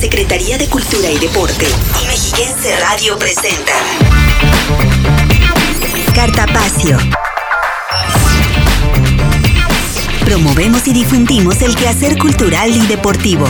Secretaría de Cultura y Deporte y Mexiquense Radio presenta Cartapacio. Promovemos y difundimos el quehacer cultural y deportivo.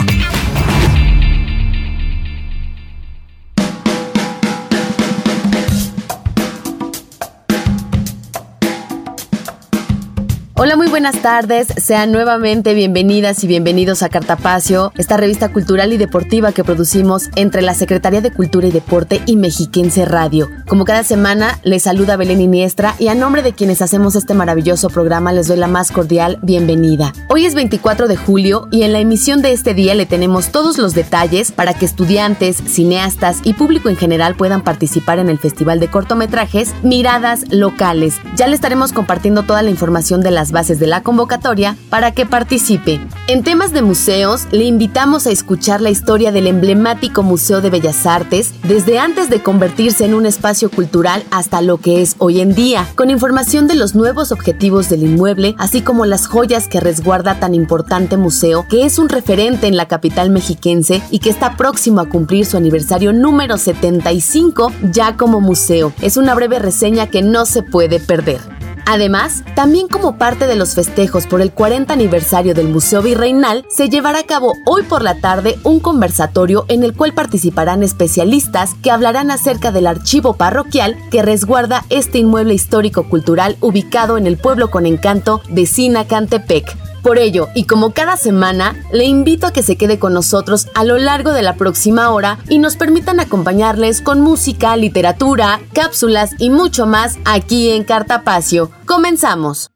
Hola, muy buenas tardes. Sean nuevamente bienvenidas y bienvenidos a Cartapacio, esta revista cultural y deportiva que producimos entre la Secretaría de Cultura y Deporte y Mexiquense Radio. Como cada semana, les saluda Belén Iniestra y a nombre de quienes hacemos este maravilloso programa les doy la más cordial bienvenida. Hoy es 24 de julio y en la emisión de este día le tenemos todos los detalles para que estudiantes, cineastas y público en general puedan participar en el Festival de Cortometrajes Miradas Locales. Ya le estaremos compartiendo toda la información de las bases de la convocatoria para que participe. En temas de museos, le invitamos a escuchar la historia del emblemático Museo de Bellas Artes desde antes de convertirse en un espacio cultural hasta lo que es hoy en día, con información de los nuevos objetivos del inmueble, así como las joyas que resguarda tan importante museo que es un referente en la capital mexiquense y que está próximo a cumplir su aniversario número 75 ya como museo. Es una breve reseña que no se puede perder. Además, también como parte de los festejos por el 40 aniversario del Museo Virreinal, se llevará a cabo hoy por la tarde un conversatorio en el cual participarán especialistas que hablarán acerca del archivo parroquial que resguarda este inmueble histórico-cultural ubicado en el pueblo con encanto de Sinacantepec. Por ello, y como cada semana, le invito a que se quede con nosotros a lo largo de la próxima hora y nos permitan acompañarles con música, literatura, cápsulas y mucho más aquí en Cartapacio. Comenzamos.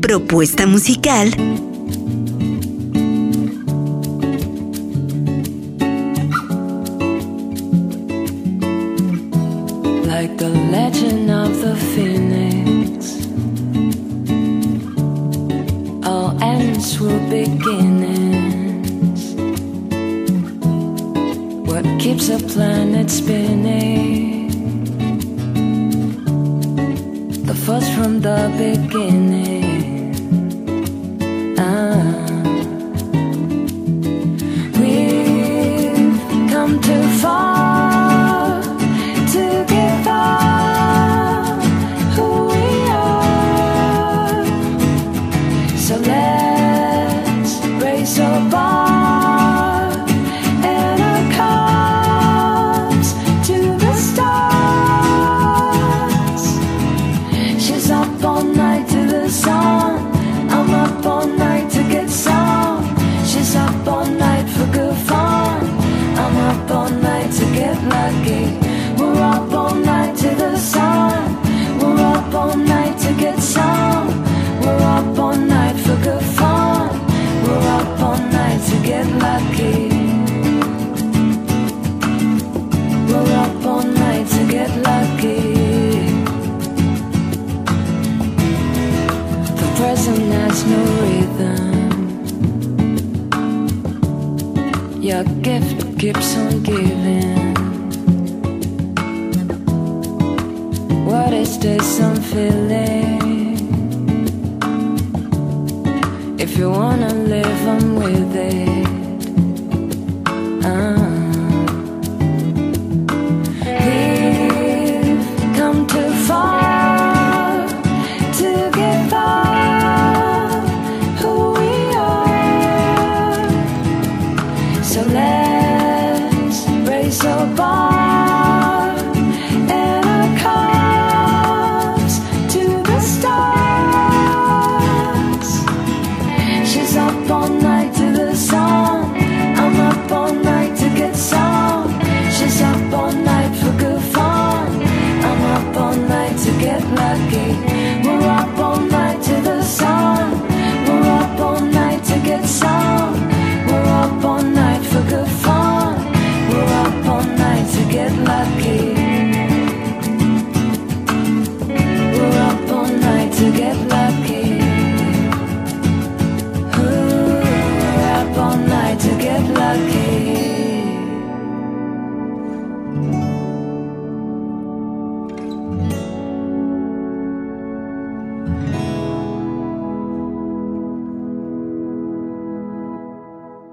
Propuesta musical keeps on giving.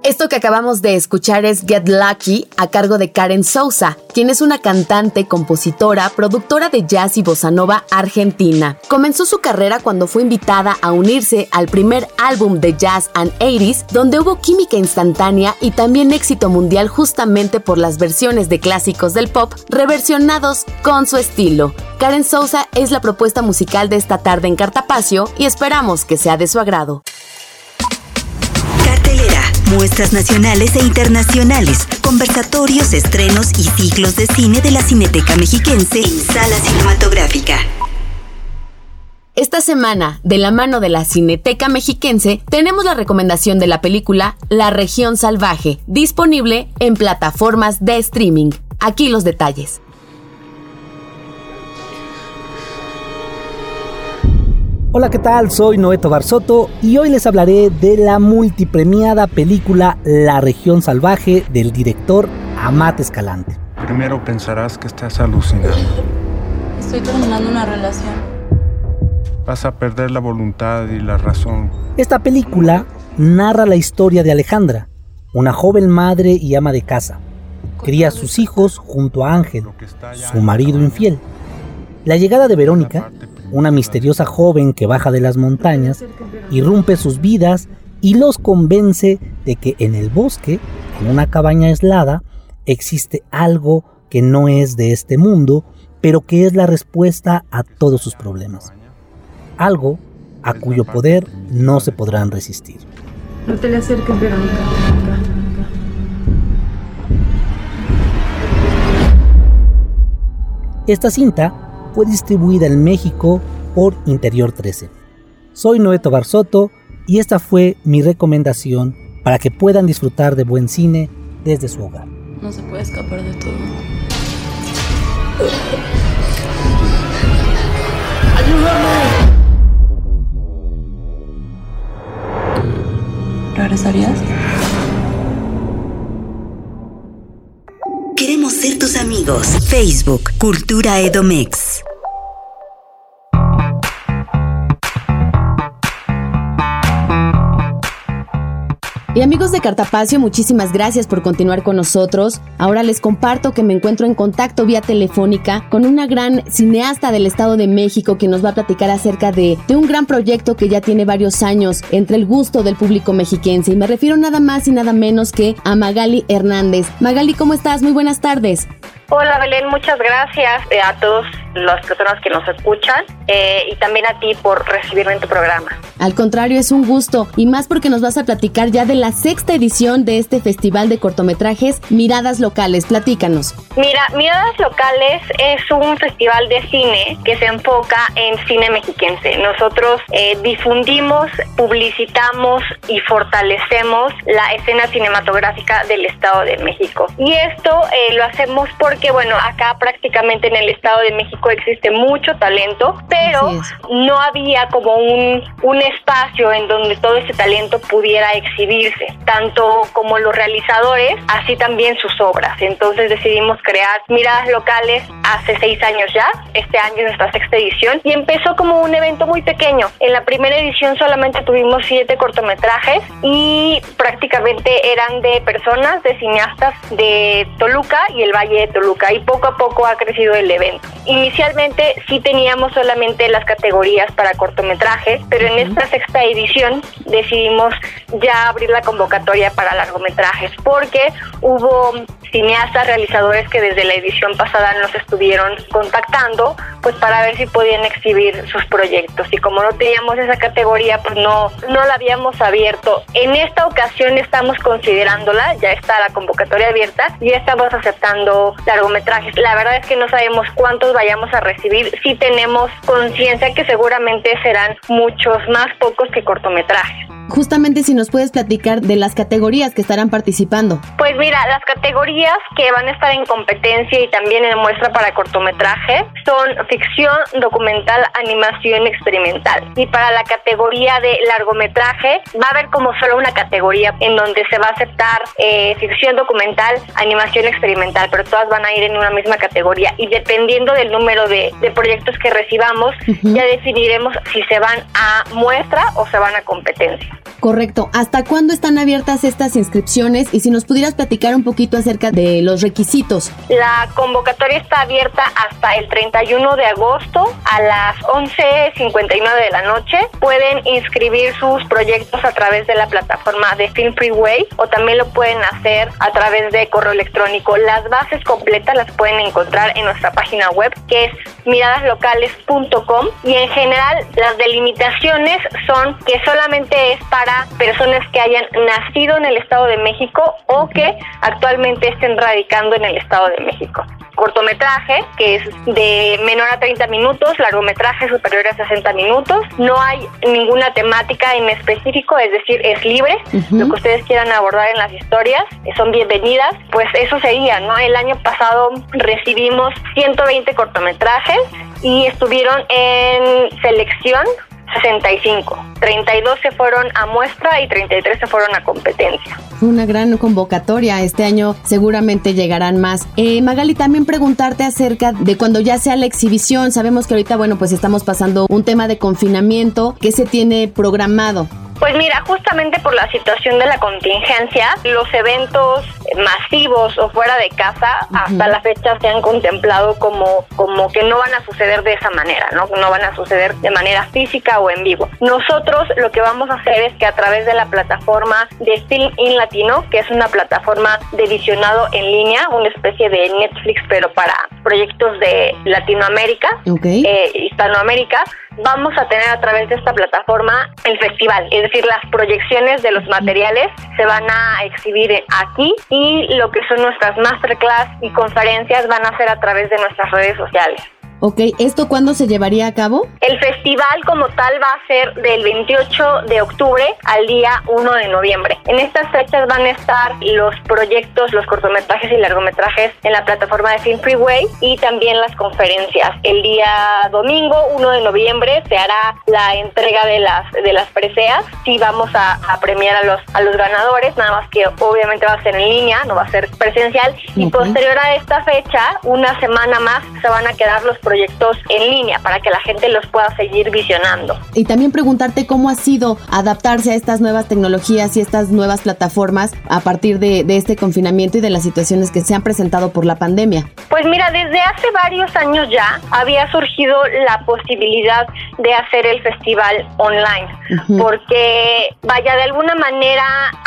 Esto que acabamos de escuchar es Get Lucky a cargo de Karen Sousa, quien es una cantante, compositora, productora de jazz y bossa nova argentina. Comenzó su carrera cuando fue invitada a unirse al primer álbum de Jazz and 80s, donde hubo química instantánea y también éxito mundial justamente por las versiones de clásicos del pop reversionados con su estilo. Karen Sousa es la propuesta musical de esta tarde en Cartapacio y esperamos que sea de su agrado. Muestras nacionales e internacionales, conversatorios, estrenos y ciclos de cine de la Cineteca Mexiquense en Sala Cinematográfica. Esta semana, de la mano de la Cineteca Mexiquense, tenemos la recomendación de la película La región salvaje, disponible en plataformas de streaming. Aquí los detalles. Hola, ¿qué tal? Soy Noeto Barzotto y hoy les hablaré de la multipremiada película La región salvaje del director Amat Escalante. Primero pensarás que estás alucinando. Estoy terminando una relación. Vas a perder la voluntad y la razón. Esta película narra la historia de Alejandra, una joven madre y ama de casa. Cría a sus hijos junto a Ángel, su marido infiel. La llegada de Verónica, una misteriosa joven que baja de las montañas, irrumpe sus vidas y los convence de que en el bosque, en una cabaña aislada, existe algo que no es de este mundo, pero que es la respuesta a todos sus problemas. Algo a cuyo poder no se podrán resistir. No te le acerques, Verónica. Esta cinta fue distribuida en México por Interior 13. Soy Noeto Barzotto y esta fue mi recomendación para que puedan disfrutar de buen cine desde su hogar. No se puede escapar de todo. ¿Regresarías? Tus amigos. Facebook, Cultura Edomex. Y amigos de Cartapacio, muchísimas gracias por continuar con nosotros. Ahora les comparto que me encuentro en contacto vía telefónica con una gran cineasta del Estado de México que nos va a platicar acerca de, de un gran proyecto que ya tiene varios años entre el gusto del público mexiquense. Y me refiero nada más y nada menos que a Magali Hernández. Magali, ¿cómo estás? Muy buenas tardes. Hola Belén, muchas gracias eh, a todos las personas que nos escuchan eh, y también a ti por recibirme en tu programa. Al contrario, es un gusto y más porque nos vas a platicar ya de la sexta edición de este festival de cortometrajes Miradas Locales. Platícanos. Mira, Miradas Locales es un festival de cine que se enfoca en cine mexiquense. Nosotros eh, difundimos, publicitamos y fortalecemos la escena cinematográfica del Estado de México. Y esto eh, lo hacemos porque, bueno, acá prácticamente en el Estado de México existe mucho talento, pero no había como un, un espacio en donde todo ese talento pudiera exhibirse, tanto como los realizadores, así también sus obras. Entonces decidimos crear miradas locales hace seis años ya, este año es nuestra sexta edición, y empezó como un evento muy pequeño. En la primera edición solamente tuvimos siete cortometrajes y prácticamente eran de personas, de cineastas de Toluca y el Valle de Toluca, y poco a poco ha crecido el evento. Inicialmente sí teníamos solamente las categorías para cortometrajes, pero en esta sexta edición decidimos ya abrir la convocatoria para largometrajes porque hubo cineastas, realizadores que desde la edición pasada nos estuvieron contactando pues para ver si podían exhibir sus proyectos y como no teníamos esa categoría pues no, no la habíamos abierto. En esta ocasión estamos considerándola, ya está la convocatoria abierta y estamos aceptando largometrajes. La verdad es que no sabemos cuántos vayamos a recibir, sí tenemos conciencia que seguramente serán muchos más pocos que cortometrajes. Justamente si nos puedes platicar de las categorías que estarán participando. Pues mira, las categorías que van a estar en competencia y también en muestra para cortometraje son ficción, documental, animación experimental. Y para la categoría de largometraje va a haber como solo una categoría en donde se va a aceptar eh, ficción, documental, animación experimental, pero todas van a ir en una misma categoría. Y dependiendo del número de, de proyectos que recibamos, ya definiremos si se van a muestra o se van a competencia. Correcto. ¿Hasta cuándo están abiertas estas inscripciones? Y si nos pudieras platicar un poquito acerca de los requisitos. La convocatoria está abierta hasta el 31 de agosto a las 11.59 de la noche. Pueden inscribir sus proyectos a través de la plataforma de Film Freeway o también lo pueden hacer a través de correo electrónico. Las bases completas las pueden encontrar en nuestra página web que es miradaslocales.com y en general las delimitaciones son que solamente es para personas que hayan nacido en el Estado de México o que actualmente estén radicando en el Estado de México cortometraje, que es de menor a 30 minutos, largometraje superior a 60 minutos. No hay ninguna temática en específico, es decir, es libre. Lo que ustedes quieran abordar en las historias son bienvenidas. Pues eso sería, ¿no? El año pasado recibimos 120 cortometrajes y estuvieron en selección 65. 32 se fueron a muestra y 33 se fueron a competencia. Una gran convocatoria. Este año seguramente llegarán más. Eh, Magali, también preguntarte acerca de cuando ya sea la exhibición. Sabemos que ahorita, bueno, pues estamos pasando un tema de confinamiento. ¿Qué se tiene programado? Pues mira, justamente por la situación de la contingencia, los eventos masivos o fuera de casa hasta la fecha se han contemplado como, como que no van a suceder de esa manera, ¿no? No van a suceder de manera física o en vivo. Nosotros lo que vamos a hacer es que a través de la plataforma de Film in Latino, que es una plataforma de visionado en línea, una especie de Netflix pero para proyectos de Latinoamérica, eh, Hispanoamérica, vamos a tener a través de esta plataforma el festival, es decir, las proyecciones de los materiales se van a exhibir aquí y lo que son nuestras masterclass y conferencias van a ser a través de nuestras redes sociales. Ok, ¿esto cuándo se llevaría a cabo? El festival como tal va a ser del 28 de octubre al día 1 de noviembre. En estas fechas van a estar los proyectos, los cortometrajes y largometrajes en la plataforma de Film Freeway y también las conferencias. El día domingo 1 de noviembre se hará la entrega de las de las preseas. Sí vamos a, a premiar a los a los ganadores, nada más que obviamente va a ser en línea, no va a ser presencial. Y posterior a esta fecha, una semana más, se van a quedar los proyectos en línea para que la gente los pueda seguir visionando. Y también preguntarte cómo ha sido adaptarse a estas nuevas tecnologías y estas nuevas plataformas a partir de, de este confinamiento y de las situaciones que se han presentado por la pandemia. Pues mira, desde hace varios años ya había surgido la posibilidad de hacer el festival online, porque vaya, de alguna manera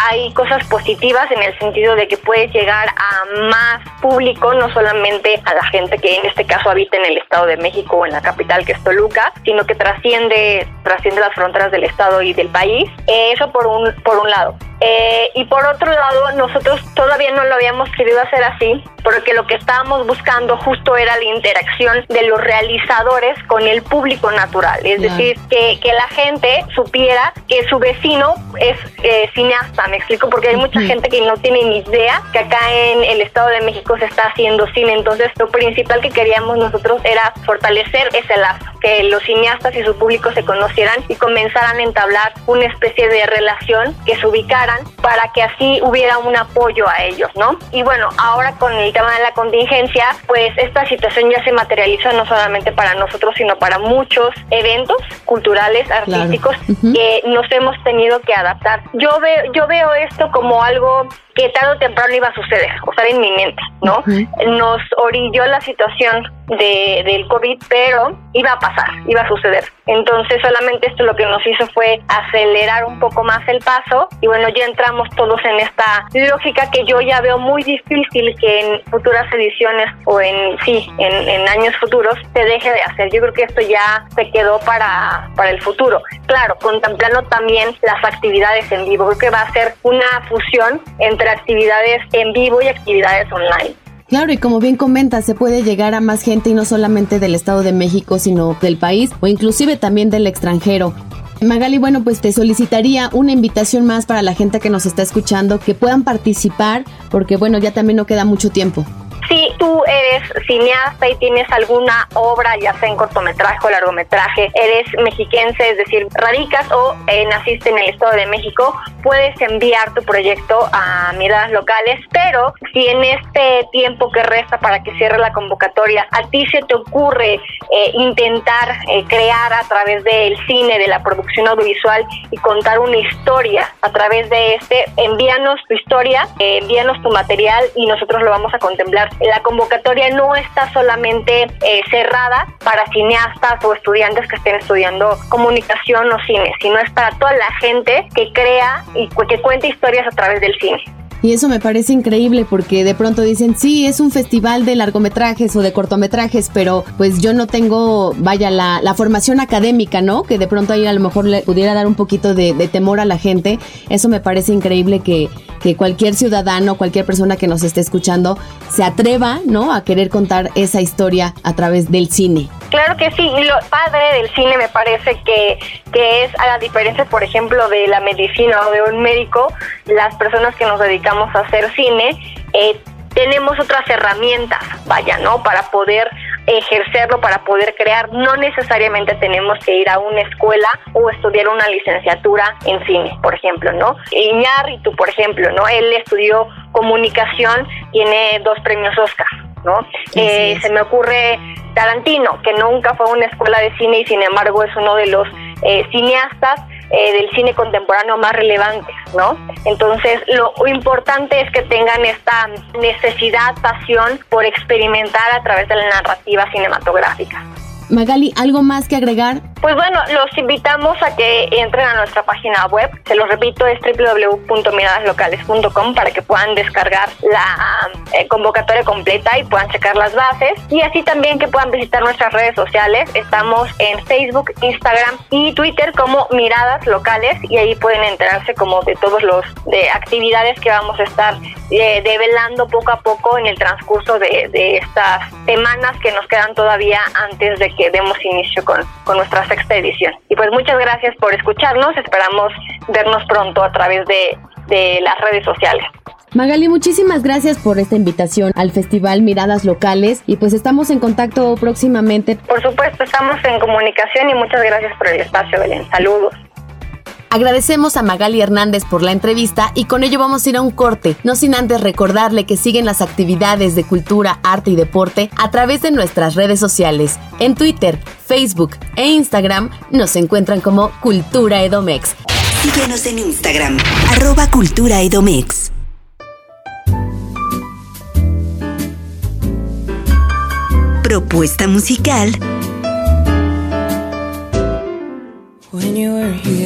hay cosas positivas en el sentido de que puedes llegar a más público, no solamente a la gente que en este caso habita en el Estado de México o en la capital que es Toluca, sino que trasciende, trasciende las fronteras del Estado y del país. Eh, eso por un, por un lado. Eh, y por otro lado, nosotros todavía no lo habíamos querido hacer así, porque lo que estábamos buscando justo era la interacción de los realizadores con el público natural. Es decir, que, que, la gente supiera que su vecino es eh, cineasta, me explico, porque hay mucha gente que no tiene ni idea que acá en el Estado de México se está haciendo cine. Entonces, lo principal que queríamos nosotros era fortalecer ese lazo, que los cineastas y su público se conocieran y comenzaran a entablar una especie de relación que se ubicara para que así hubiera un apoyo a ellos, ¿no? Y bueno, ahora con el tema de la contingencia, pues esta situación ya se materializó no solamente para nosotros, sino para muchos eventos culturales, artísticos, que nos hemos tenido que adaptar. Yo veo, yo veo esto como algo que tarde o temprano iba a suceder, o sea, inminente, ¿no? Nos orilló la situación de, del COVID, pero iba a pasar, iba a suceder. Entonces, solamente esto lo que nos hizo fue acelerar un poco más el paso y bueno, ya entramos todos en esta lógica que yo ya veo muy difícil que en futuras ediciones o en, sí, en, en años futuros se deje de hacer. Yo creo que esto ya se quedó para, para el futuro. Claro, contemplando también las actividades en vivo, creo que va a ser una fusión entre actividades en vivo y actividades online. Claro, y como bien comentas, se puede llegar a más gente y no solamente del Estado de México, sino del país o inclusive también del extranjero. Magali, bueno, pues te solicitaría una invitación más para la gente que nos está escuchando, que puedan participar, porque bueno, ya también no queda mucho tiempo. Si tú eres cineasta y tienes alguna obra, ya sea en cortometraje o largometraje, eres mexiquense, es decir, radicas o eh, naciste en el Estado de México, puedes enviar tu proyecto a miradas locales, pero si en este tiempo que resta para que cierre la convocatoria, a ti se te ocurre eh, intentar eh, crear a través del cine, de la producción audiovisual y contar una historia a través de este, envíanos tu historia, envíanos tu material y nosotros lo vamos a contemplar. La convocatoria no está solamente eh, cerrada para cineastas o estudiantes que estén estudiando comunicación o cine, sino es para toda la gente que crea y que cuente historias a través del cine. Y eso me parece increíble porque de pronto dicen, sí, es un festival de largometrajes o de cortometrajes, pero pues yo no tengo, vaya, la, la formación académica, ¿no? Que de pronto ahí a lo mejor le pudiera dar un poquito de, de temor a la gente. Eso me parece increíble que, que cualquier ciudadano, cualquier persona que nos esté escuchando se atreva, ¿no? A querer contar esa historia a través del cine. Claro que sí, y lo padre del cine me parece que, que es a la diferencia, por ejemplo, de la medicina o de un médico, las personas que nos dedicamos a hacer cine, eh, tenemos otras herramientas, vaya, ¿no? Para poder ejercerlo, para poder crear. No necesariamente tenemos que ir a una escuela o estudiar una licenciatura en cine, por ejemplo, ¿no? Iñárritu, por ejemplo, ¿no? Él estudió comunicación, tiene dos premios Oscar, ¿no? Eh, se me ocurre Tarantino, que nunca fue a una escuela de cine y sin embargo es uno de los eh, cineastas eh, del cine contemporáneo más relevantes, ¿no? Entonces, lo importante es que tengan esta necesidad, pasión por experimentar a través de la narrativa cinematográfica. Magali, ¿algo más que agregar? Pues bueno, los invitamos a que entren a nuestra página web. Se los repito, es www.miradaslocales.com para que puedan descargar la eh, convocatoria completa y puedan checar las bases. Y así también que puedan visitar nuestras redes sociales. Estamos en Facebook, Instagram y Twitter como Miradas Locales y ahí pueden enterarse como de todos los de actividades que vamos a estar eh, develando poco a poco en el transcurso de, de estas semanas que nos quedan todavía antes de que demos inicio con, con nuestra sexta edición. Y pues muchas gracias por escucharnos, esperamos vernos pronto a través de, de las redes sociales. Magali, muchísimas gracias por esta invitación al Festival Miradas Locales y pues estamos en contacto próximamente. Por supuesto, estamos en comunicación y muchas gracias por el espacio, Belén. Saludos. Agradecemos a Magali Hernández por la entrevista y con ello vamos a ir a un corte, no sin antes recordarle que siguen las actividades de cultura, arte y deporte a través de nuestras redes sociales. En Twitter, Facebook e Instagram nos encuentran como Cultura Edomex. Síguenos en Instagram, arroba Cultura Edomex. Propuesta musical When you were here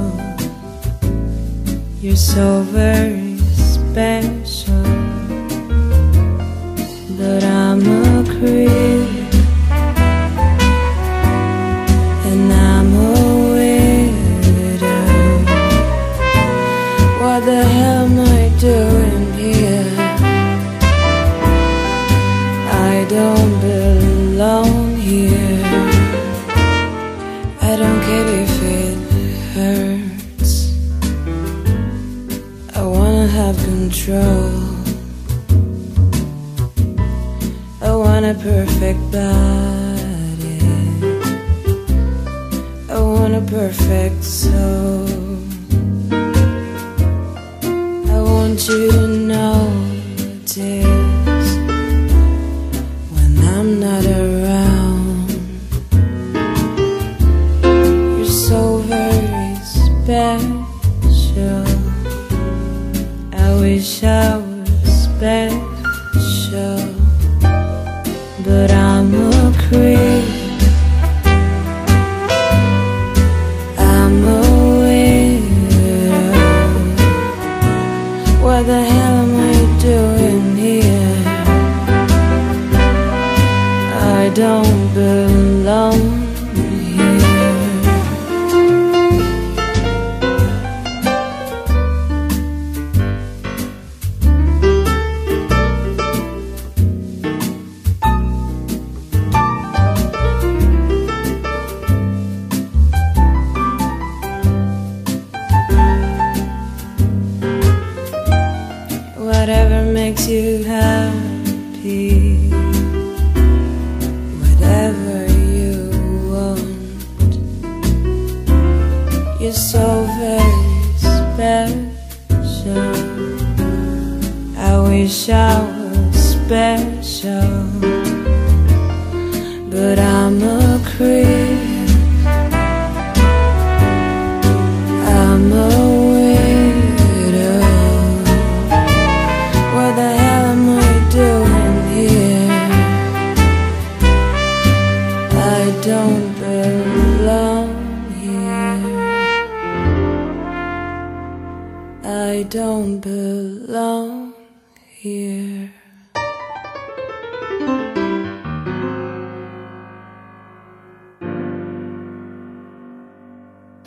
You're so very special. But I'm a creep. Want a perfect body. I want a perfect soul. I want you to notice when I'm not around.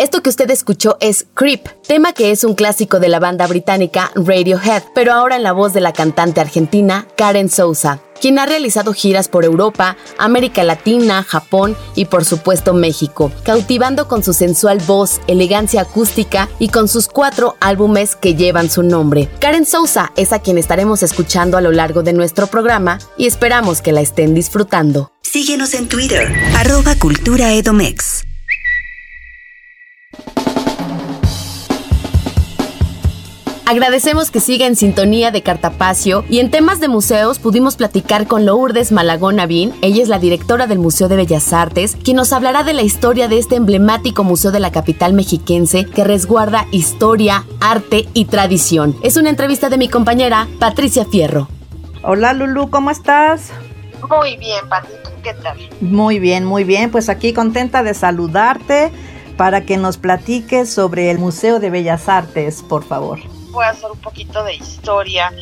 Esto que usted escuchó es Creep, tema que es un clásico de la banda británica Radiohead, pero ahora en la voz de la cantante argentina Karen Souza, quien ha realizado giras por Europa, América Latina, Japón y por supuesto México, cautivando con su sensual voz, elegancia acústica y con sus cuatro álbumes que llevan su nombre. Karen Souza es a quien estaremos escuchando a lo largo de nuestro programa y esperamos que la estén disfrutando. Síguenos en Twitter, arroba Cultura Edomex. Agradecemos que siga en sintonía de Cartapacio y en temas de museos pudimos platicar con Lourdes Malagón Navín, ella es la directora del Museo de Bellas Artes, quien nos hablará de la historia de este emblemático museo de la capital mexiquense que resguarda historia, arte y tradición. Es una entrevista de mi compañera Patricia Fierro. Hola Lulu, ¿cómo estás? Muy bien, Patito, ¿qué tal? Muy bien, muy bien. Pues aquí contenta de saludarte para que nos platiques sobre el Museo de Bellas Artes, por favor. Voy a hacer un poquito de historia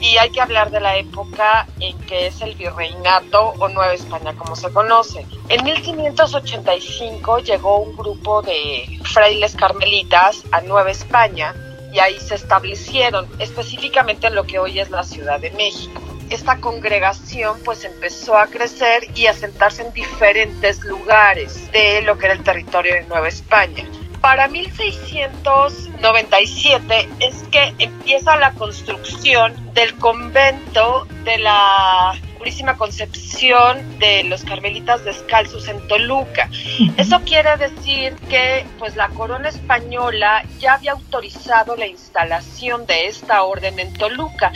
y hay que hablar de la época en que es el virreinato o Nueva España, como se conoce. En 1585 llegó un grupo de frailes carmelitas a Nueva España y ahí se establecieron, específicamente en lo que hoy es la Ciudad de México. Esta congregación pues empezó a crecer y a sentarse en diferentes lugares de lo que era el territorio de Nueva España. Para 1697 es que empieza la construcción del convento de la Purísima Concepción de los Carmelitas Descalzos en Toluca. Eso quiere decir que pues la corona española ya había autorizado la instalación de esta orden en Toluca.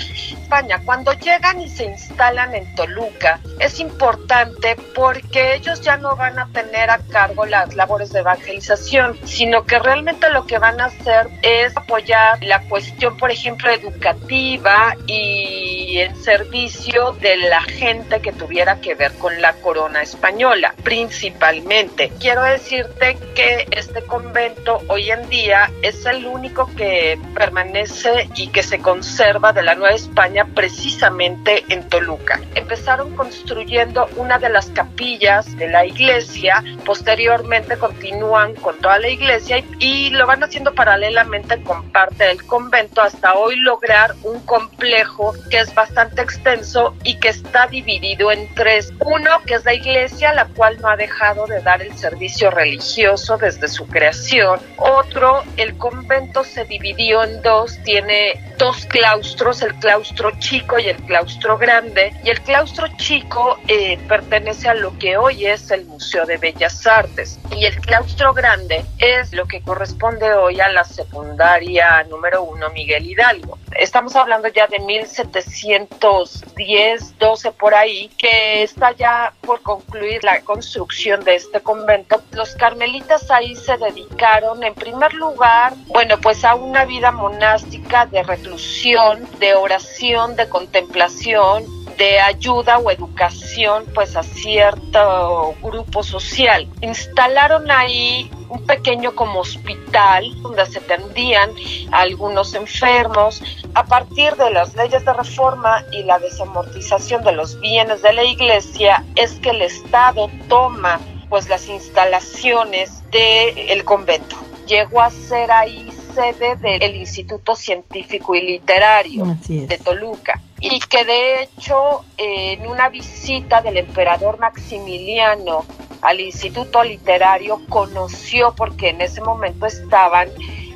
España, cuando llegan y se instalan en Toluca, es importante porque ellos ya no van a tener a cargo las labores de evangelización, sino que realmente lo que van a hacer es apoyar la cuestión, por ejemplo, educativa y en servicio de la gente que tuviera que ver con la corona española, principalmente. Quiero decirte que este convento hoy en día es el único que permanece y que se conserva de la Nueva España precisamente en Toluca. Empezaron construyendo una de las capillas de la iglesia, posteriormente continúan con toda la iglesia y, lo van haciendo paralelamente con parte del convento hasta hoy lograr un complejo que es bastante extenso y que está dividido en tres. Uno que es la iglesia, la cual no ha dejado de dar el servicio religioso desde su creación. Otro, el convento se dividió en dos, tiene dos claustros, el claustro chico y el claustro grande. Y el claustro chico eh, pertenece a lo que hoy es el Museo de Bellas Artes. Y el claustro grande es lo que corresponde hoy a la secundaria número uno Miguel Hidalgo. Estamos hablando ya de 1710, 12 por ahí, que está ya por concluir la construcción de este convento. Los carmelitas ahí se dedicaron en primer lugar, bueno, pues a una vida monástica de reclusión, de oración, de contemplación, de ayuda o educación pues a cierto grupo social. Instalaron ahí un pequeño como hospital donde se atendían a algunos enfermos. A partir de las leyes de reforma y la desamortización de los bienes de la iglesia es que el Estado toma pues las instalaciones del convento. Llegó a ser ahí sede del Instituto Científico y Literario de Toluca y que de hecho en una visita del emperador Maximiliano al Instituto Literario conoció porque en ese momento estaban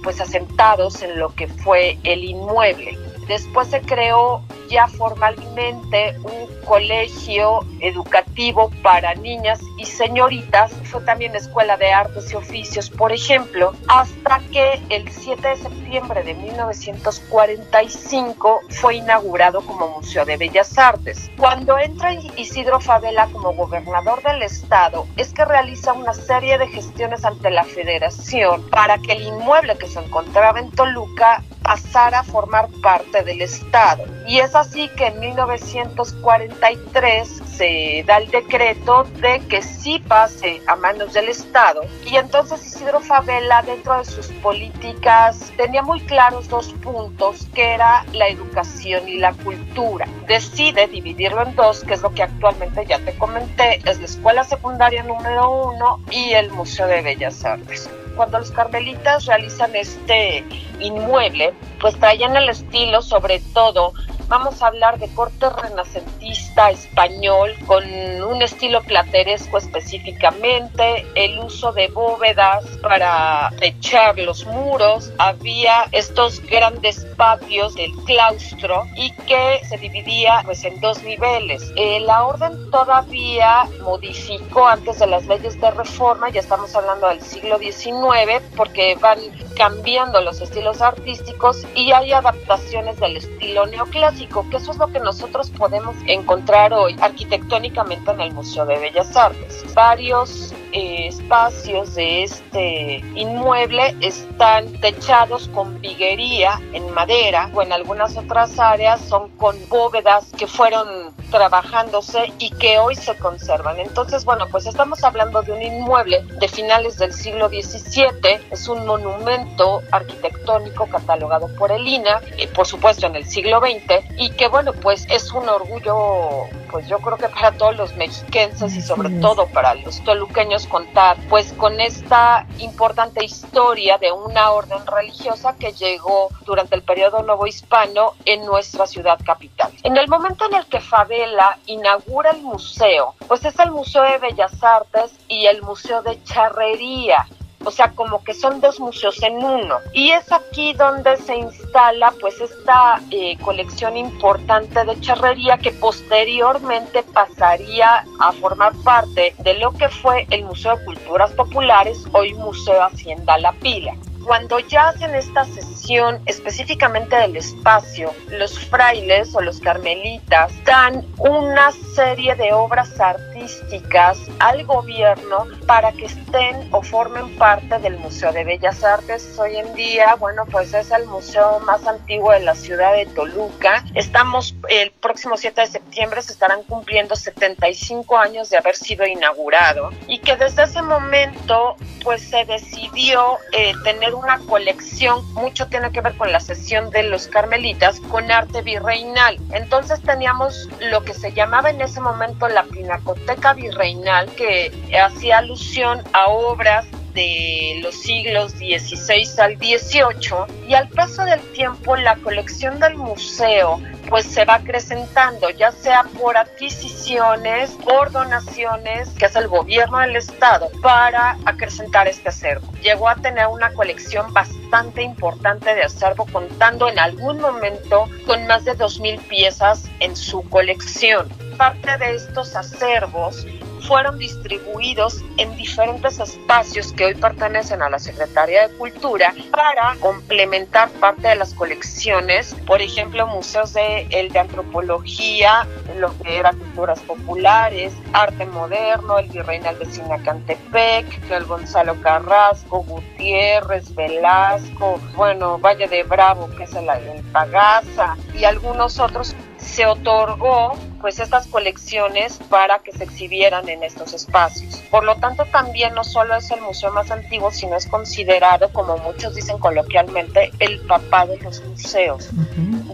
pues asentados en lo que fue el inmueble. Después se creó ya formalmente un colegio educativo para niñas y señoritas, fue también escuela de artes y oficios, por ejemplo, hasta que el 7 de septiembre de 1945 fue inaugurado como Museo de Bellas Artes. Cuando entra Isidro Favela como gobernador del estado, es que realiza una serie de gestiones ante la federación para que el inmueble que se encontraba en Toluca pasara a formar parte del estado. Y es así que en 1943 se da el decreto de que sí pase a manos del Estado. Y entonces Isidro Favela, dentro de sus políticas, tenía muy claros dos puntos, que era la educación y la cultura. Decide dividirlo en dos, que es lo que actualmente ya te comenté, es la escuela secundaria número uno y el Museo de Bellas Artes cuando los carmelitas realizan este inmueble, pues traían el estilo sobre todo Vamos a hablar de corte renacentista español con un estilo plateresco específicamente, el uso de bóvedas para techar los muros, había estos grandes patios del claustro y que se dividía pues en dos niveles. Eh, la orden todavía modificó antes de las leyes de reforma, ya estamos hablando del siglo XIX, porque van cambiando los estilos artísticos y hay adaptaciones del estilo neoclásico que eso es lo que nosotros podemos encontrar hoy arquitectónicamente en el Museo de Bellas Artes. Varios eh, espacios de este inmueble están techados con viguería en madera o en algunas otras áreas son con bóvedas que fueron trabajándose y que hoy se conservan. Entonces, bueno, pues estamos hablando de un inmueble de finales del siglo XVII, es un monumento arquitectónico catalogado por el INA, eh, por supuesto en el siglo XX, y que bueno, pues es un orgullo, pues yo creo que para todos los mexiquenses y sobre todo para los toluqueños contar, pues con esta importante historia de una orden religiosa que llegó durante el periodo nuevo hispano en nuestra ciudad capital. En el momento en el que Favela inaugura el museo, pues es el Museo de Bellas Artes y el Museo de Charrería o sea, como que son dos museos en uno. Y es aquí donde se instala pues esta eh, colección importante de charrería que posteriormente pasaría a formar parte de lo que fue el Museo de Culturas Populares, hoy Museo Hacienda La Pila cuando ya hacen esta sesión específicamente del espacio, los frailes o los carmelitas dan una serie de obras artísticas al gobierno para que estén o formen parte del Museo de Bellas Artes. Hoy en día, bueno, pues es el museo más antiguo de la ciudad de Toluca. Estamos, el próximo 7 de septiembre se estarán cumpliendo 75 años de haber sido inaugurado y que desde ese momento pues se decidió eh, tener una colección, mucho tiene que ver con la sesión de los carmelitas, con arte virreinal. Entonces teníamos lo que se llamaba en ese momento la Pinacoteca Virreinal, que hacía alusión a obras de los siglos XVI al XVIII y al paso del tiempo la colección del museo pues se va acrecentando, ya sea por adquisiciones, por donaciones que hace el gobierno del estado para acrecentar este acervo. Llegó a tener una colección bastante importante de acervo, contando en algún momento con más de 2.000 piezas en su colección. Parte de estos acervos fueron distribuidos en diferentes espacios que hoy pertenecen a la Secretaría de Cultura para complementar parte de las colecciones, por ejemplo, museos de, el de antropología, lo que era culturas populares, arte moderno, el virreinal de Sinacantepec, el Gonzalo Carrasco, Gutiérrez, Velasco, bueno, Valle de Bravo, que es el, el Pagaza, y algunos otros se otorgó pues estas colecciones para que se exhibieran en estos espacios. Por lo tanto, también no solo es el museo más antiguo, sino es considerado, como muchos dicen coloquialmente, el papá de los museos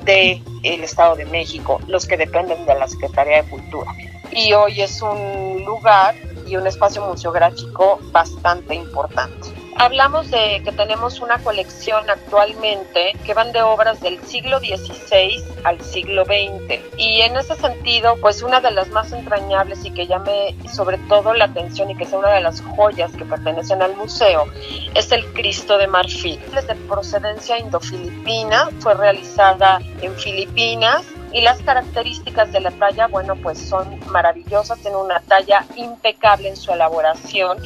del Estado de México, los que dependen de la Secretaría de Cultura. Y hoy es un lugar y un espacio museográfico bastante importante. Hablamos de que tenemos una colección actualmente que van de obras del siglo XVI al siglo XX y en ese sentido pues una de las más entrañables y que llame sobre todo la atención y que sea una de las joyas que pertenecen al museo es el Cristo de Marfil. Es de procedencia indofilipina, fue realizada en Filipinas y las características de la talla, bueno, pues son maravillosas, tiene una talla impecable en su elaboración.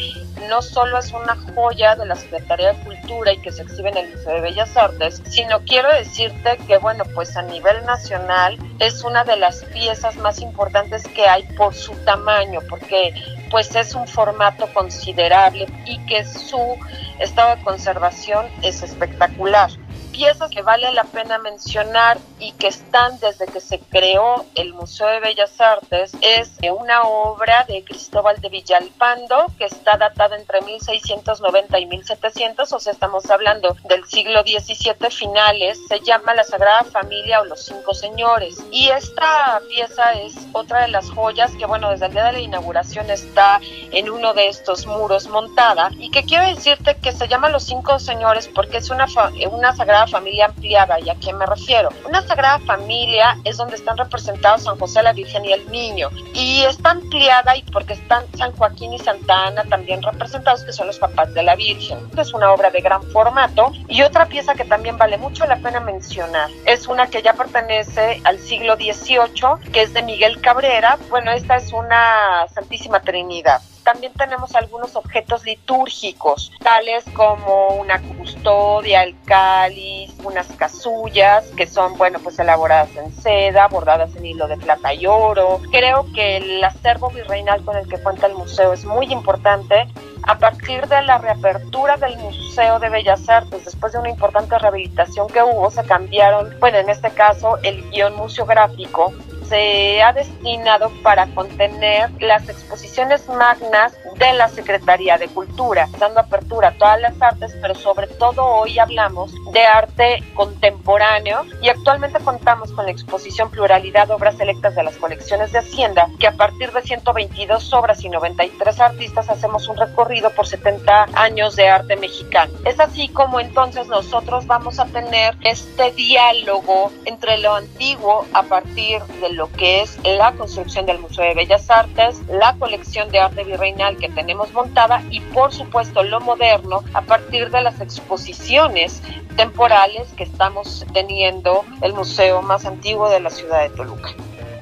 No solo es una joya de la Secretaría de Cultura y que se exhibe en el Museo de Bellas Artes, sino quiero decirte que, bueno, pues a nivel nacional es una de las piezas más importantes que hay por su tamaño, porque pues es un formato considerable y que su estado de conservación es espectacular piezas que vale la pena mencionar y que están desde que se creó el Museo de Bellas Artes es una obra de Cristóbal de Villalpando que está datada entre 1690 y 1700, o sea, estamos hablando del siglo XVII finales, se llama La Sagrada Familia o Los Cinco Señores. Y esta pieza es otra de las joyas que, bueno, desde el día de la inauguración está en uno de estos muros montada y que quiero decirte que se llama Los Cinco Señores porque es una, una sagrada familia ampliada. ¿Y a qué me refiero? Una sagrada familia es donde están representados San José, la Virgen y el Niño. Y está ampliada y porque están San Joaquín y Santa Ana también representados, que son los papás de la Virgen. Es una obra de gran formato. Y otra pieza que también vale mucho la pena mencionar es una que ya pertenece al siglo XVIII, que es de Miguel Cabrera. Bueno, esta es una Santísima Trinidad también tenemos algunos objetos litúrgicos, tales como una custodia, el cáliz, unas casullas, que son, bueno, pues elaboradas en seda, bordadas en hilo de plata y oro. Creo que el acervo virreinal con el que cuenta el museo es muy importante. A partir de la reapertura del Museo de Bellas Artes, después de una importante rehabilitación que hubo, se cambiaron, bueno, en este caso, el guion museográfico se ha destinado para contener las exposiciones magnas de la Secretaría de Cultura, dando apertura a todas las artes, pero sobre todo hoy hablamos de arte contemporáneo y actualmente contamos con la exposición Pluralidad Obras Selectas de las colecciones de Hacienda, que a partir de 122 obras y 93 artistas hacemos un recorrido por 70 años de arte mexicano. Es así como entonces nosotros vamos a tener este diálogo entre lo antiguo a partir del lo que es la construcción del Museo de Bellas Artes, la colección de arte virreinal que tenemos montada y por supuesto lo moderno a partir de las exposiciones temporales que estamos teniendo el museo más antiguo de la ciudad de Toluca.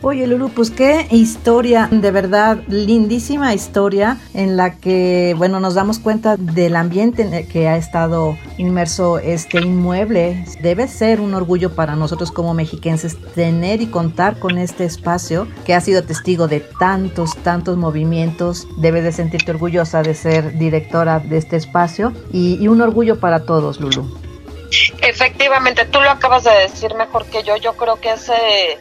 Oye, Lulu, pues qué historia, de verdad, lindísima historia en la que, bueno, nos damos cuenta del ambiente en el que ha estado inmerso este inmueble. Debe ser un orgullo para nosotros como mexiquenses tener y contar con este espacio que ha sido testigo de tantos, tantos movimientos. Debes de sentirte orgullosa de ser directora de este espacio y, y un orgullo para todos, Lulu. Efectivamente, tú lo acabas de decir mejor que yo. Yo creo que ese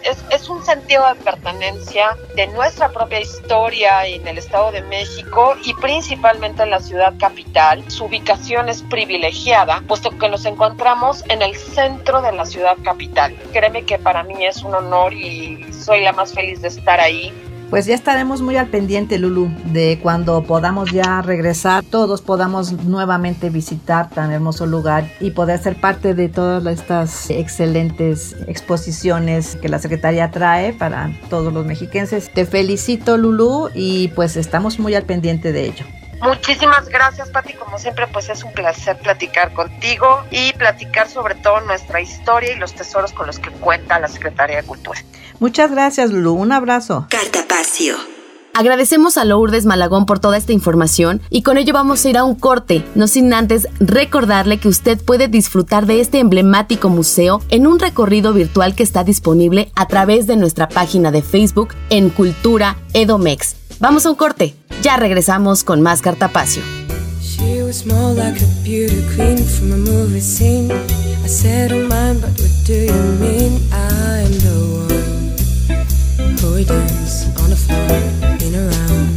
es, es un sentido de pertenencia de nuestra propia historia en el Estado de México y principalmente en la ciudad capital. Su ubicación es privilegiada, puesto que nos encontramos en el centro de la ciudad capital. Créeme que para mí es un honor y soy la más feliz de estar ahí pues ya estaremos muy al pendiente, Lulu, de cuando podamos ya regresar, todos podamos nuevamente visitar tan hermoso lugar y poder ser parte de todas estas excelentes exposiciones que la Secretaría trae para todos los mexiquenses. Te felicito, Lulu, y pues estamos muy al pendiente de ello. Muchísimas gracias, Pati. Como siempre, pues es un placer platicar contigo y platicar sobre todo nuestra historia y los tesoros con los que cuenta la Secretaría de Cultura. Muchas gracias, Lulu. Un abrazo. Cartapacio. Agradecemos a Lourdes Malagón por toda esta información y con ello vamos a ir a un corte, no sin antes recordarle que usted puede disfrutar de este emblemático museo en un recorrido virtual que está disponible a través de nuestra página de Facebook en Cultura Edomex. Vamos a un corte, ya regresamos con más Cartapacio. On the floor in a round.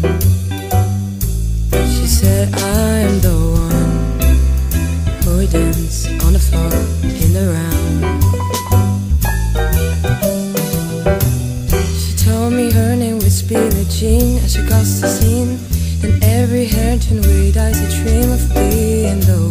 She said, I am the one who we on the floor in the round. She told me her name was Billie Jean as she crossed the scene. And every hair turned red eyes a dream of being the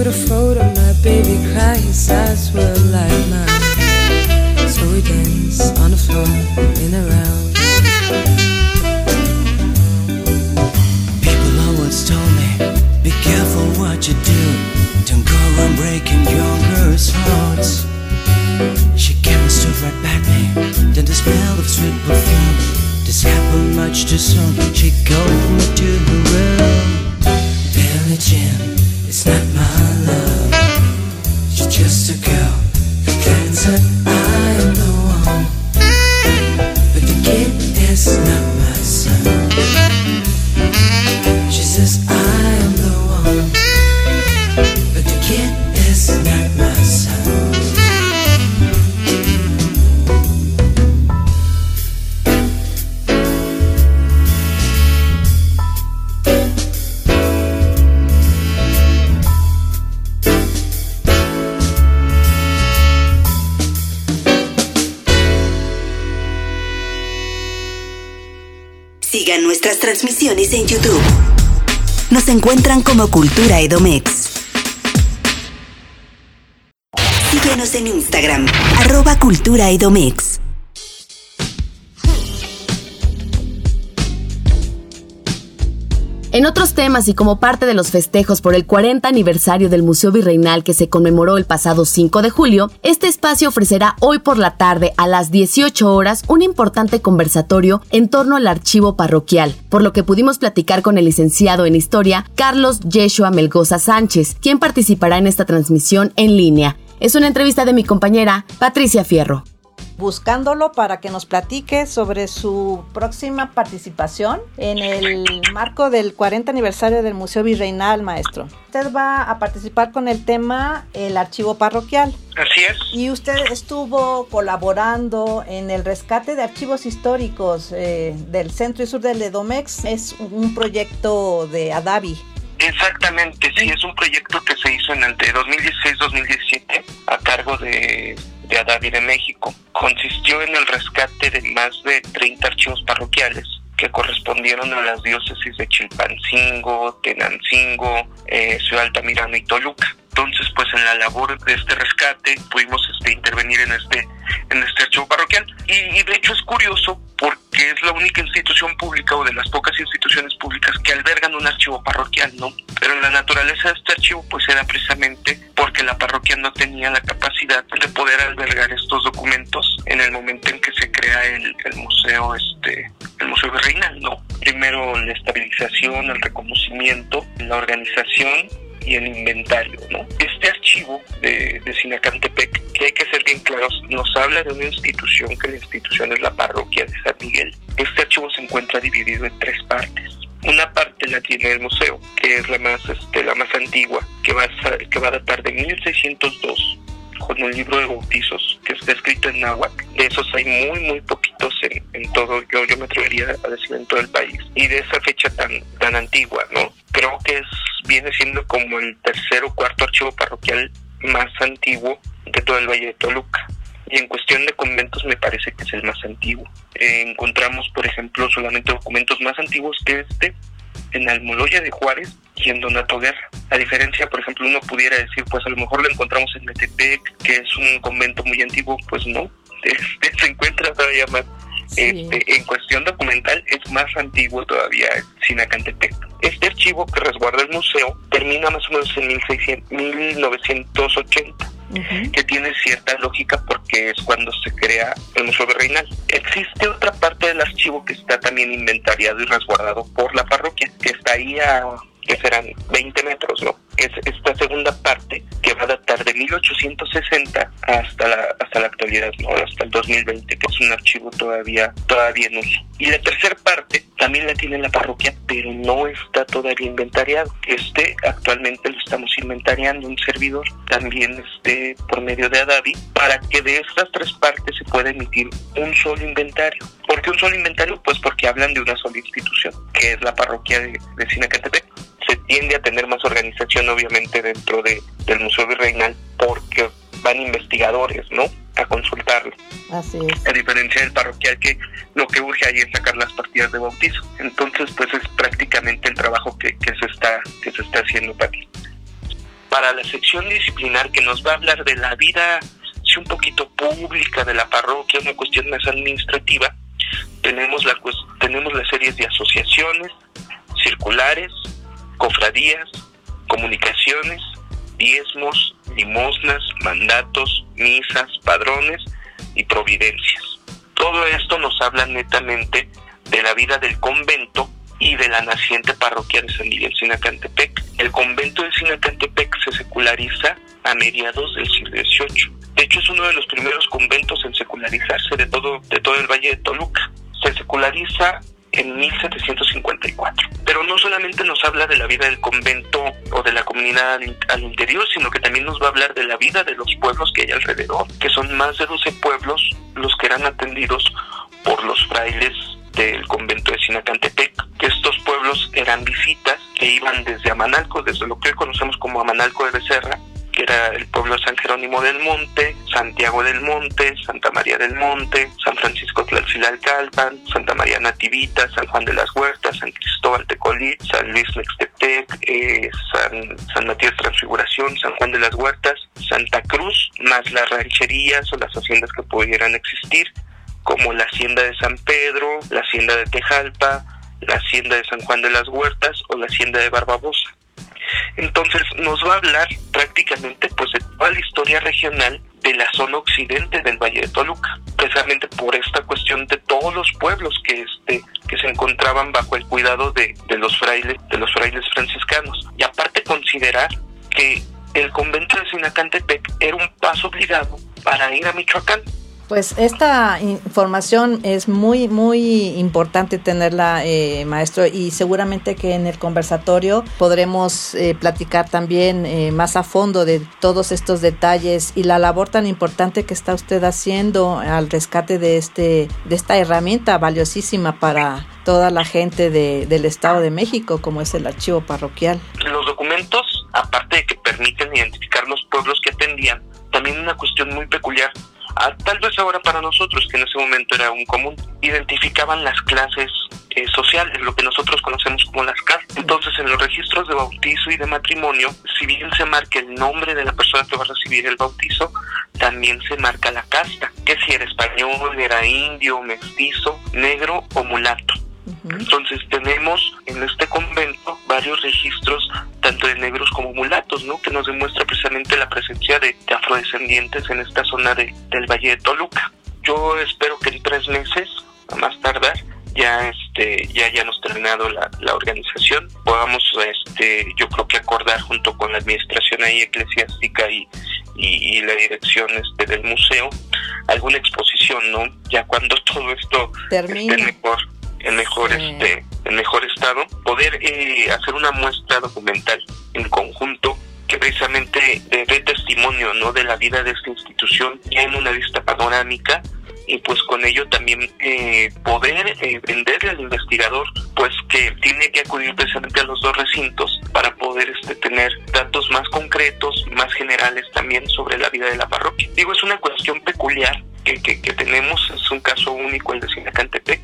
showed a photo my baby cried his eyes were like mine so we dance on the floor in a round People always told me, be careful what you do. Don't go around breaking young girls' hearts. She came and stood right by me. Then the smell of sweet perfume. This happened much too soon. She called me to her room. Billie Jean is not my love. She's just a girl who that encuentran como Cultura Edomex. Síguenos en Instagram, arroba Cultura Edomex. Y como parte de los festejos por el 40 aniversario del Museo Virreinal que se conmemoró el pasado 5 de julio, este espacio ofrecerá hoy por la tarde a las 18 horas un importante conversatorio en torno al archivo parroquial, por lo que pudimos platicar con el licenciado en Historia Carlos Yeshua Melgoza Sánchez, quien participará en esta transmisión en línea. Es una entrevista de mi compañera Patricia Fierro buscándolo para que nos platique sobre su próxima participación en el marco del 40 aniversario del Museo Virreinal, maestro. Usted va a participar con el tema el archivo parroquial. Así es. Y usted estuvo colaborando en el rescate de archivos históricos eh, del centro y sur del Edomex. Es un proyecto de Adavi. Exactamente, sí, es un proyecto que se hizo en el de 2016-2017 a cargo de, de Adavi de México. Consistió en el rescate de más de 30 archivos parroquiales que correspondieron a las diócesis de Chilpancingo, Tenancingo, eh, Ciudad Altamirano y Toluca. Entonces, pues en la labor de este rescate pudimos este, intervenir en este en este archivo parroquial. Y, y, de hecho es curioso porque es la única institución pública o de las pocas instituciones públicas que albergan un archivo parroquial, ¿no? Pero la naturaleza de este archivo pues era precisamente porque la parroquia no tenía la capacidad de poder albergar estos documentos en el momento en que se crea el, el museo, este, el museo virreinal, ¿no? Primero la estabilización, el reconocimiento, la organización y el inventario, ¿no? Este archivo de, de Sinacantepec, que hay que ser bien claros, nos habla de una institución, que la institución es la parroquia de San Miguel. Este archivo se encuentra dividido en tres partes. Una parte la tiene el museo, que es la más, este, la más antigua, que va, a, que va a datar de 1602 con un libro de bautizos que está escrito en náhuatl. De esos hay muy, muy poquitos en, en, todo, yo, yo me atrevería a decir en todo el país. Y de esa fecha tan, tan antigua, ¿no? Creo que es, viene siendo como el tercer o cuarto archivo parroquial más antiguo de todo el Valle de Toluca. Y en cuestión de conventos me parece que es el más antiguo. Eh, encontramos, por ejemplo, solamente documentos más antiguos que este en Almoloya de Juárez y en Donato Guerra. A diferencia, por ejemplo, uno pudiera decir, pues a lo mejor lo encontramos en Metepec, que es un convento muy antiguo, pues no, este, se encuentra todavía más. Sí. Este, en cuestión documental es más antiguo todavía Sinacantepec. Este archivo que resguarda el museo termina más o menos en 1600, 1980. Uh -huh. que tiene cierta lógica porque es cuando se crea el Museo Virreinal. Existe otra parte del archivo que está también inventariado y resguardado por la parroquia, que está ahí a que serán 20 metros, ¿no? Es esta segunda parte que va a datar de 1860 hasta la hasta la actualidad, ¿no? Hasta el 2020, que es un archivo todavía todavía en uso. Y la tercera parte también la tiene la parroquia, pero no está todavía inventariado. Este actualmente lo estamos inventariando un servidor, también este por medio de Adavi, para que de estas tres partes se pueda emitir un solo inventario. ¿Por qué un solo inventario? Pues porque hablan de una sola institución, que es la parroquia de, de se tiende a tener más organización obviamente dentro de, del Museo Virreinal porque van investigadores, ¿no? A consultarlo. Así es. A diferencia del parroquial que lo que urge ahí es sacar las partidas de bautizo. Entonces, pues es prácticamente el trabajo que, que se está que se está haciendo para ti. Para la sección disciplinar que nos va a hablar de la vida sí, un poquito pública de la parroquia, una cuestión más administrativa, tenemos la tenemos las series de asociaciones, circulares, cofradías, comunicaciones, diezmos, limosnas, mandatos, misas, padrones y providencias. Todo esto nos habla netamente de la vida del convento y de la naciente parroquia de San Miguel Sinacantepec. El convento de Sinacantepec se seculariza a mediados del siglo XVIII. De hecho, es uno de los primeros conventos en secularizarse de todo, de todo el Valle de Toluca. Se seculariza en 1754. Pero no solamente nos habla de la vida del convento o de la comunidad al, interior, sino que también nos va a hablar de la vida de los pueblos que hay alrededor, que son más de 12 pueblos los que eran atendidos por los frailes del convento de Sinacantepec. Estos pueblos eran visitas que iban desde Amanalco, desde lo que hoy conocemos como Amanalco de Becerra, era el pueblo San Jerónimo del Monte, Santiago del Monte, Santa María del Monte, San Francisco Tlalcilalcalpan, Santa María Nativita, San Juan de las Huertas, San Cristóbal Tecolí, San Luis Mextepec, eh, San, San Matías Transfiguración, San Juan de las Huertas, Santa Cruz, más las rancherías o las haciendas que pudieran existir, como la hacienda de San Pedro, la hacienda de Tejalpa, la hacienda de San Juan de las Huertas o la hacienda de Barbabosa. Entonces nos va a hablar prácticamente pues de toda la historia regional de la zona occidente del Valle de Toluca, precisamente por esta cuestión de todos los pueblos que este que se encontraban bajo el cuidado de, de los frailes, de los frailes franciscanos. Y aparte considerar que el convento de Sinacantepec era un paso obligado para ir a Michoacán. Pues esta información es muy, muy importante tenerla, eh, maestro, y seguramente que en el conversatorio podremos eh, platicar también eh, más a fondo de todos estos detalles y la labor tan importante que está usted haciendo al rescate de, este, de esta herramienta valiosísima para toda la gente de, del Estado de México, como es el archivo parroquial. Los documentos, aparte de que permiten identificar los pueblos que atendían, también una cuestión muy peculiar a, tal vez ahora para nosotros, que en ese momento era un común, identificaban las clases eh, sociales, lo que nosotros conocemos como las castas. Entonces, en los registros de bautizo y de matrimonio, si bien se marca el nombre de la persona que va a recibir el bautizo, también se marca la casta, que si era español, era indio, mestizo, negro o mulato. Entonces tenemos en este convento varios registros tanto de negros como mulatos, ¿no? Que nos demuestra precisamente la presencia de, de afrodescendientes en esta zona de, del Valle de Toluca. Yo espero que en tres meses, a más tardar, ya es este ya hayamos terminado la, la organización, podamos este yo creo que acordar junto con la administración ahí eclesiástica y, y, y la dirección este del museo alguna exposición, ¿no? Ya cuando todo esto Termine. esté mejor en mejor Sí. este en mejor estado, poder eh, hacer una muestra documental en conjunto que precisamente dé testimonio no de la vida de esta institución en una vista panorámica y pues con ello también eh, poder eh, venderle al investigador pues que tiene que acudir precisamente a los dos recintos para poder este tener datos más concretos más generales también sobre la vida de la parroquia digo es una cuestión peculiar que, que, que tenemos es un caso único el de Sinacantepec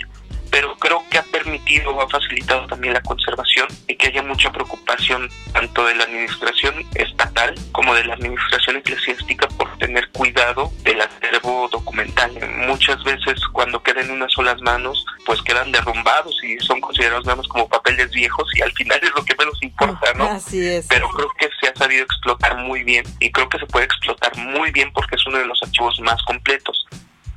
pero creo que ha permitido o ha facilitado también la conservación y que haya mucha preocupación tanto de la administración estatal como de la administración eclesiástica por tener cuidado del acervo documental. Muchas veces cuando quedan en unas solas manos, pues quedan derrumbados y son considerados nada más como papeles viejos y al final es lo que menos importa, ¿no? Así es. Pero creo que se ha sabido explotar muy bien y creo que se puede explotar muy bien porque es uno de los archivos más completos.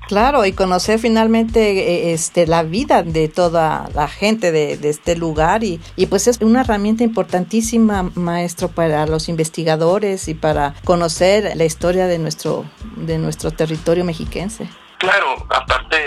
Claro, y conocer finalmente eh, este la vida de toda la gente de, este lugar y, y pues es una herramienta importantísima, maestro, para los investigadores y para conocer la historia de nuestro, de nuestro territorio mexiquense. Claro, aparte,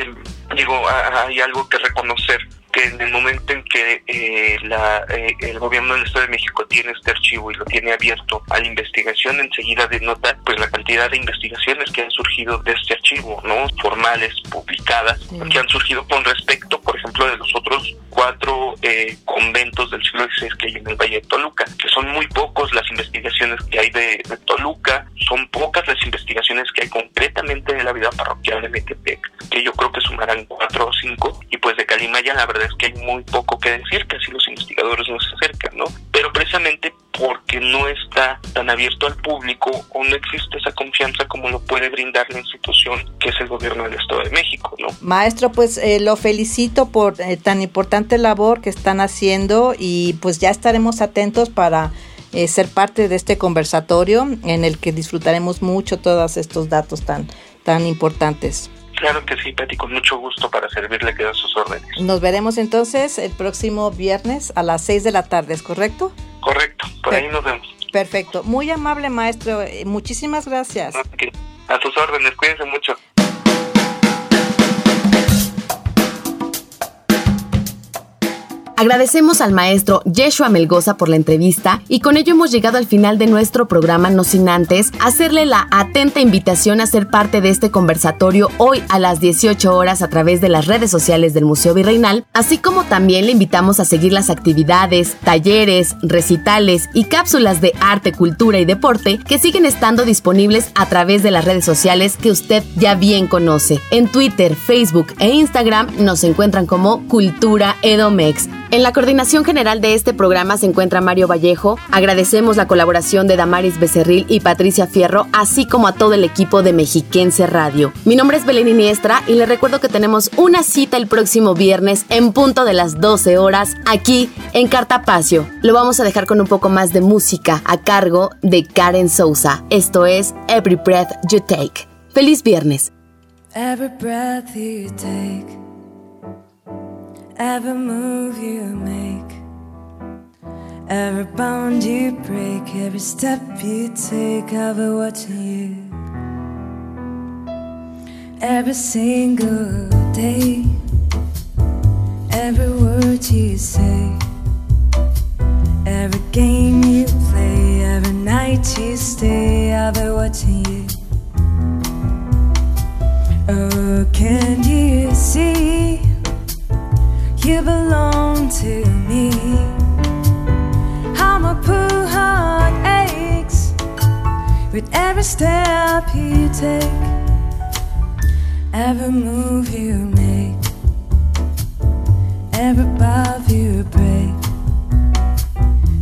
digo, ha- hay algo que reconocer, que en el momento en que eh, la, eh, el gobierno del Estado de México tiene este archivo y lo tiene abierto a la investigación, enseguida denota pues la cantidad de investigaciones que han surgido de este archivo, ¿no? Formales, publicadas, que han surgido con respecto, por ejemplo, de los otros cuatro eh, conventos del siglo XVI que hay en el Valle de Toluca, que son muy pocos las investigaciones que hay de, de Toluca, son pocas las investigaciones que hay concretamente de la vida parroquial de Metepec, que yo creo que sumarán cuatro o cinco, y pues de Calimaya la verdad es que hay muy poco que decir, casi los investigadores no se acercan, ¿no? Pero precisamente porque no está tan abierto al público o no existe esa confianza como lo puede brindar la institución que es el gobierno del Estado de México, ¿no? Maestro, pues eh, lo felicito por eh, tan importante labor que están haciendo y pues ya estaremos atentos para eh, ser parte de este conversatorio en el que disfrutaremos mucho todos estos datos tan, tan importantes. Claro que sí, Pati, con mucho gusto para servirle quedan sus órdenes. Nos veremos entonces el próximo viernes a las 6 de la tarde, ¿es correcto? Correcto, por ahí nos vemos. Perfecto. Muy amable, maestro. eh, Muchísimas gracias. A sus órdenes, cuídense mucho. Agradecemos al maestro Yeshua Melgoza por la entrevista y con ello hemos llegado al final de nuestro programa, no sin antes hacerle la atenta invitación a ser parte de este conversatorio hoy a las 18 horas a través de las redes sociales del Museo Virreinal, así como también le invitamos a seguir las actividades, talleres, recitales y cápsulas de arte, cultura y deporte que siguen estando disponibles a través de las redes sociales que usted ya bien conoce. En Twitter, Facebook e Instagram nos encuentran como Cultura Edomex. En la coordinación general de este programa se encuentra Mario Vallejo. Agradecemos la colaboración de Damaris Becerril y Patricia Fierro, así como a todo el equipo de Mexiquense Radio. Mi nombre es Belén Iniestra y les recuerdo que tenemos una cita el próximo viernes en punto de las 12 horas aquí en Cartapacio. Lo vamos a dejar con un poco más de música a cargo de Karen Souza. Esto es Every Breath You Take. Feliz viernes. Every breath you take, every move you make, every bond you break, every step you take, I'll be watching you. Every single day, every word you say, every game you play, every night you stay, I'll be watching you. Oh, can you see? You belong to me. How my poor heart aches with every step you take, every move you make, every bow you break,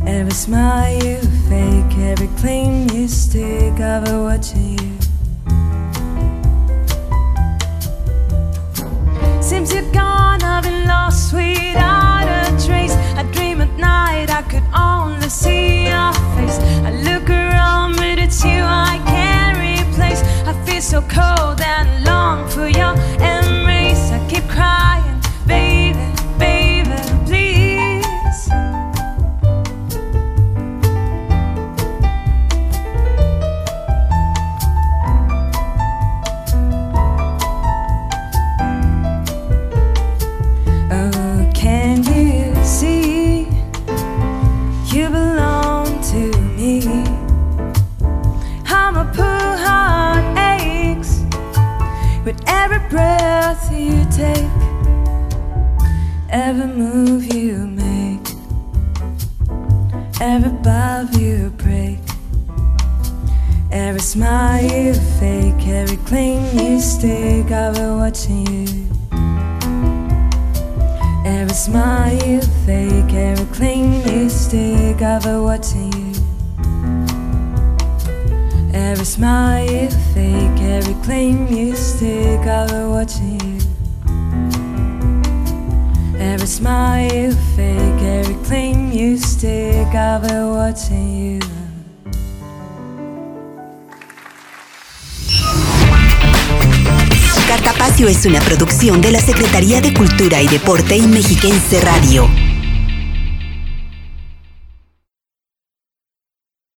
every smile you fake, every claim you stick. I've been watching you. Seems you're gone, I've been lost without a trace. I dream at night, I could only see your face. I look around, but it's you I can't replace. I feel so cold and es una producción de la Secretaría de Cultura y Deporte y Mexiquense Radio.